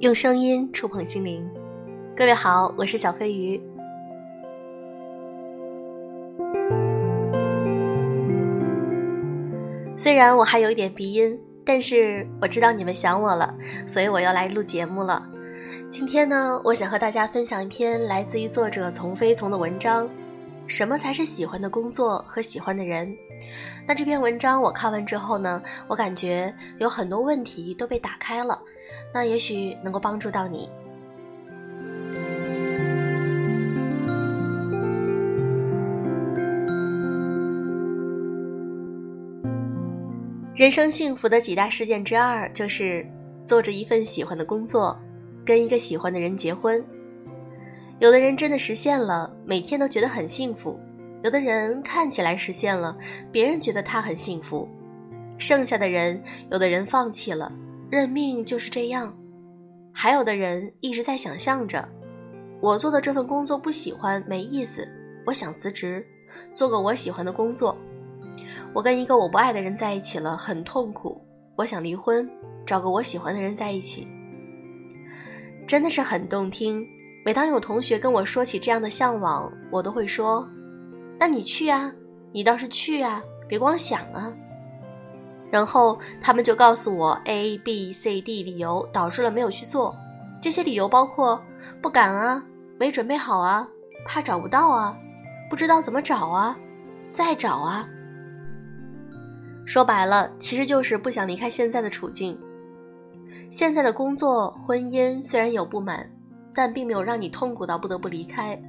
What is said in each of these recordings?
用声音触碰心灵，各位好，我是小飞鱼。虽然我还有一点鼻音，但是我知道你们想我了，所以我要来录节目了。今天呢，我想和大家分享一篇来自于作者从飞从的文章：什么才是喜欢的工作和喜欢的人？那这篇文章我看完之后呢，我感觉有很多问题都被打开了。那也许能够帮助到你。人生幸福的几大事件之二，就是做着一份喜欢的工作，跟一个喜欢的人结婚。有的人真的实现了，每天都觉得很幸福；有的人看起来实现了，别人觉得他很幸福。剩下的人，有的人放弃了。认命就是这样，还有的人一直在想象着，我做的这份工作不喜欢，没意思，我想辞职，做个我喜欢的工作。我跟一个我不爱的人在一起了，很痛苦，我想离婚，找个我喜欢的人在一起。真的是很动听。每当有同学跟我说起这样的向往，我都会说：“那你去啊，你倒是去啊，别光想啊。”然后他们就告诉我 A、B、C、D 理由导致了没有去做。这些理由包括不敢啊，没准备好啊，怕找不到啊，不知道怎么找啊，再找啊。说白了，其实就是不想离开现在的处境。现在的工作、婚姻虽然有不满，但并没有让你痛苦到不得不离开。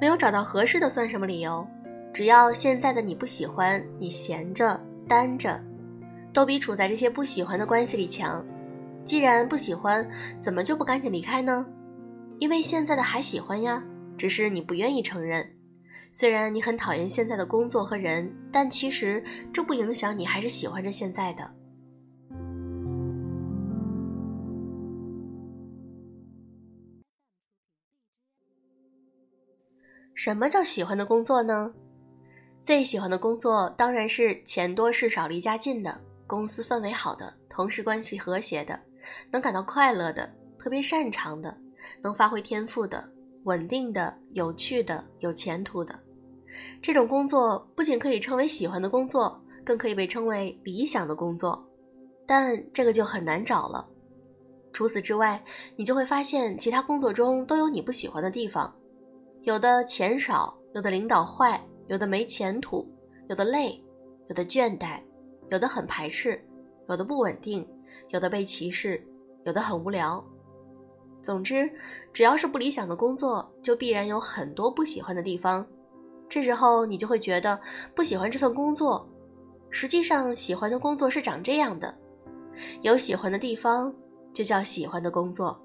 没有找到合适的算什么理由？只要现在的你不喜欢，你闲着。单着，都比处在这些不喜欢的关系里强。既然不喜欢，怎么就不赶紧离开呢？因为现在的还喜欢呀，只是你不愿意承认。虽然你很讨厌现在的工作和人，但其实这不影响你还是喜欢着现在的。什么叫喜欢的工作呢？最喜欢的工作当然是钱多事少、离家近的，公司氛围好的，同事关系和谐的，能感到快乐的，特别擅长的，能发挥天赋的，稳定的、有趣的、有前途的。这种工作不仅可以称为喜欢的工作，更可以被称为理想的工作。但这个就很难找了。除此之外，你就会发现其他工作中都有你不喜欢的地方，有的钱少，有的领导坏。有的没前途，有的累，有的倦怠，有的很排斥，有的不稳定，有的被歧视，有的很无聊。总之，只要是不理想的工作，就必然有很多不喜欢的地方。这时候你就会觉得不喜欢这份工作。实际上，喜欢的工作是长这样的：有喜欢的地方，就叫喜欢的工作。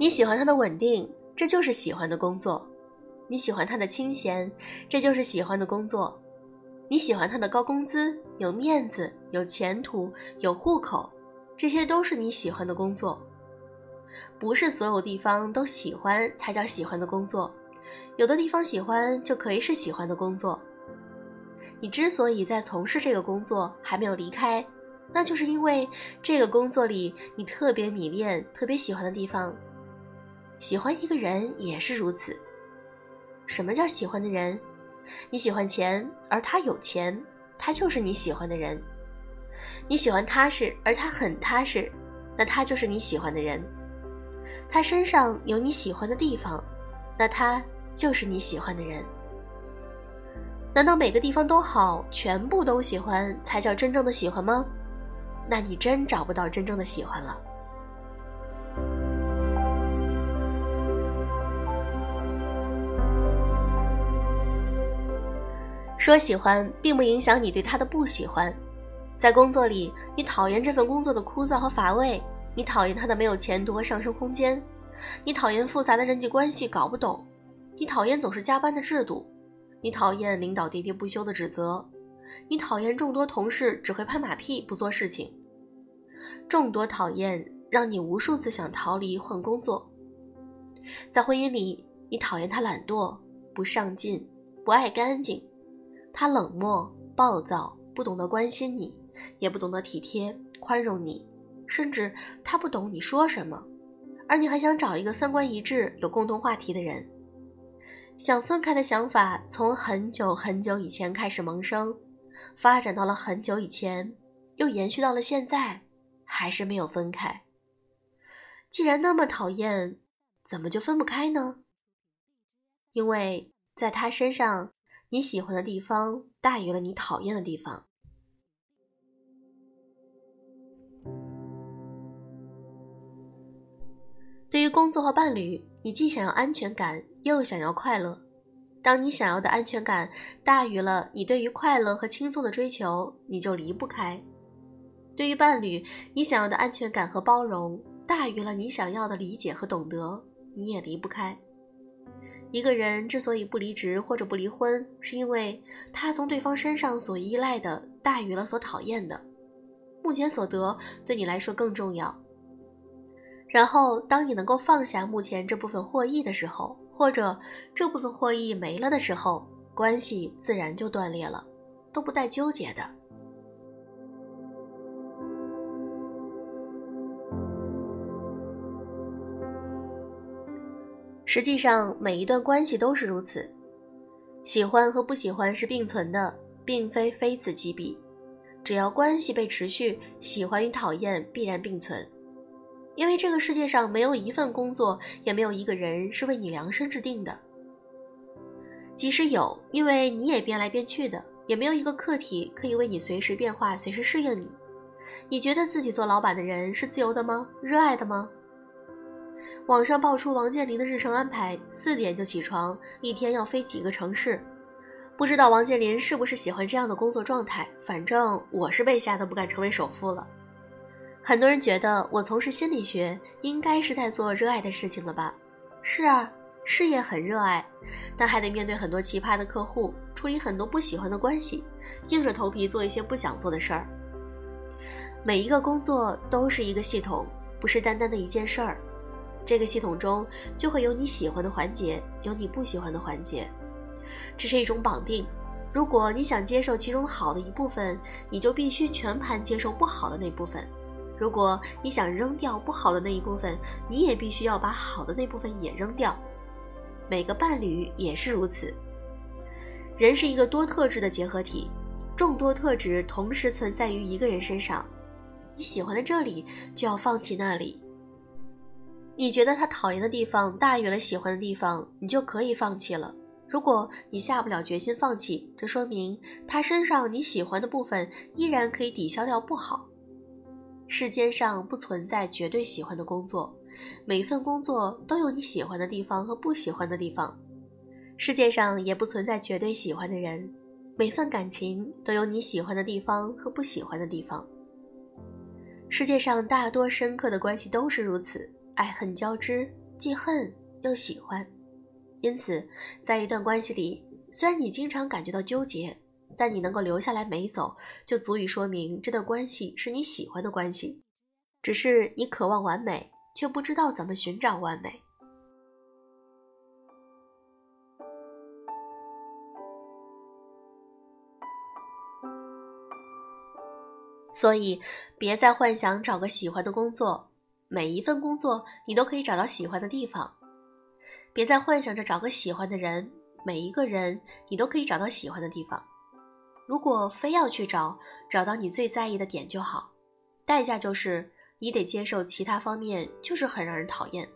你喜欢他的稳定，这就是喜欢的工作；你喜欢他的清闲，这就是喜欢的工作；你喜欢他的高工资、有面子、有前途、有户口，这些都是你喜欢的工作。不是所有地方都喜欢才叫喜欢的工作，有的地方喜欢就可以是喜欢的工作。你之所以在从事这个工作还没有离开，那就是因为这个工作里你特别迷恋、特别喜欢的地方。喜欢一个人也是如此。什么叫喜欢的人？你喜欢钱，而他有钱，他就是你喜欢的人。你喜欢踏实，而他很踏实，那他就是你喜欢的人。他身上有你喜欢的地方，那他就是你喜欢的人。难道每个地方都好，全部都喜欢才叫真正的喜欢吗？那你真找不到真正的喜欢了。说喜欢，并不影响你对他的不喜欢。在工作里，你讨厌这份工作的枯燥和乏味，你讨厌他的没有前途和上升空间，你讨厌复杂的人际关系搞不懂，你讨厌总是加班的制度，你讨厌领导喋喋不休的指责，你讨厌众多同事只会拍马屁不做事情。众多讨厌让你无数次想逃离换工作。在婚姻里，你讨厌他懒惰、不上进、不爱干净。他冷漠、暴躁，不懂得关心你，也不懂得体贴宽容你，甚至他不懂你说什么，而你还想找一个三观一致、有共同话题的人。想分开的想法从很久很久以前开始萌生，发展到了很久以前，又延续到了现在，还是没有分开。既然那么讨厌，怎么就分不开呢？因为在他身上，你喜欢的地方大于了你讨厌的地方。对于工作和伴侣，你既想要安全感，又想要快乐。当你想要的安全感大于了你对于快乐和轻松的追求，你就离不开。对于伴侣，你想要的安全感和包容大于了你想要的理解和懂得，你也离不开。一个人之所以不离职或者不离婚，是因为他从对方身上所依赖的大于了所讨厌的，目前所得对你来说更重要。然后，当你能够放下目前这部分获益的时候，或者这部分获益没了的时候，关系自然就断裂了，都不带纠结的。实际上，每一段关系都是如此，喜欢和不喜欢是并存的，并非非此即彼。只要关系被持续，喜欢与讨厌必然并存。因为这个世界上没有一份工作，也没有一个人是为你量身制定的。即使有，因为你也变来变去的，也没有一个客体可以为你随时变化、随时适应你。你觉得自己做老板的人是自由的吗？热爱的吗？网上爆出王健林的日程安排：四点就起床，一天要飞几个城市。不知道王健林是不是喜欢这样的工作状态？反正我是被吓得不敢成为首富了。很多人觉得我从事心理学应该是在做热爱的事情了吧？是啊，事业很热爱，但还得面对很多奇葩的客户，处理很多不喜欢的关系，硬着头皮做一些不想做的事儿。每一个工作都是一个系统，不是单单的一件事儿。这个系统中就会有你喜欢的环节，有你不喜欢的环节，这是一种绑定。如果你想接受其中好的一部分，你就必须全盘接受不好的那部分。如果你想扔掉不好的那一部分，你也必须要把好的那部分也扔掉。每个伴侣也是如此。人是一个多特质的结合体，众多特质同时存在于一个人身上。你喜欢的这里，就要放弃那里。你觉得他讨厌的地方大于了喜欢的地方，你就可以放弃了。如果你下不了决心放弃，这说明他身上你喜欢的部分依然可以抵消掉不好。世间上不存在绝对喜欢的工作，每份工作都有你喜欢的地方和不喜欢的地方。世界上也不存在绝对喜欢的人，每份感情都有你喜欢的地方和不喜欢的地方。世界上大多深刻的关系都是如此，爱恨交织，既恨又喜欢。因此，在一段关系里，虽然你经常感觉到纠结。但你能够留下来没走，就足以说明这段关系是你喜欢的关系。只是你渴望完美，却不知道怎么寻找完美。所以，别再幻想找个喜欢的工作，每一份工作你都可以找到喜欢的地方。别再幻想着找个喜欢的人，每一个人你都可以找到喜欢的地方。如果非要去找，找到你最在意的点就好，代价就是你得接受其他方面就是很让人讨厌。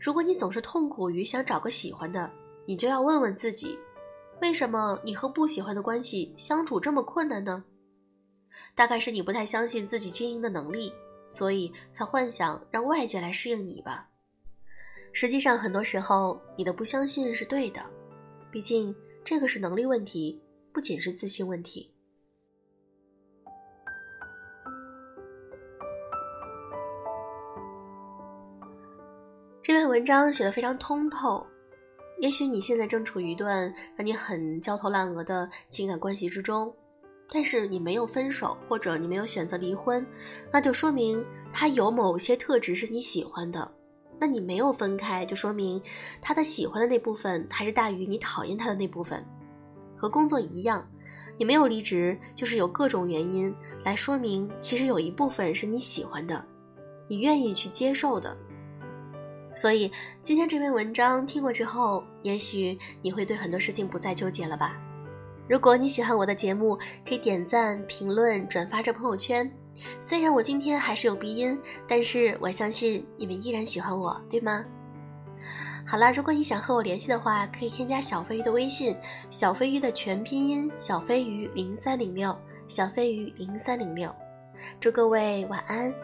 如果你总是痛苦于想找个喜欢的，你就要问问自己，为什么你和不喜欢的关系相处这么困难呢？大概是你不太相信自己经营的能力，所以才幻想让外界来适应你吧。实际上，很多时候你的不相信是对的，毕竟这个是能力问题。不仅是自信问题。这篇文章写的非常通透。也许你现在正处于一段让你很焦头烂额的情感关系之中，但是你没有分手，或者你没有选择离婚，那就说明他有某些特质是你喜欢的。那你没有分开，就说明他的喜欢的那部分还是大于你讨厌他的那部分。和工作一样，你没有离职，就是有各种原因来说明，其实有一部分是你喜欢的，你愿意去接受的。所以今天这篇文章听过之后，也许你会对很多事情不再纠结了吧？如果你喜欢我的节目，可以点赞、评论、转发至朋友圈。虽然我今天还是有鼻音，但是我相信你们依然喜欢我，对吗？好啦，如果你想和我联系的话，可以添加小飞鱼的微信，小飞鱼的全拼音小飞鱼零三零六，小飞鱼零三零六。祝各位晚安。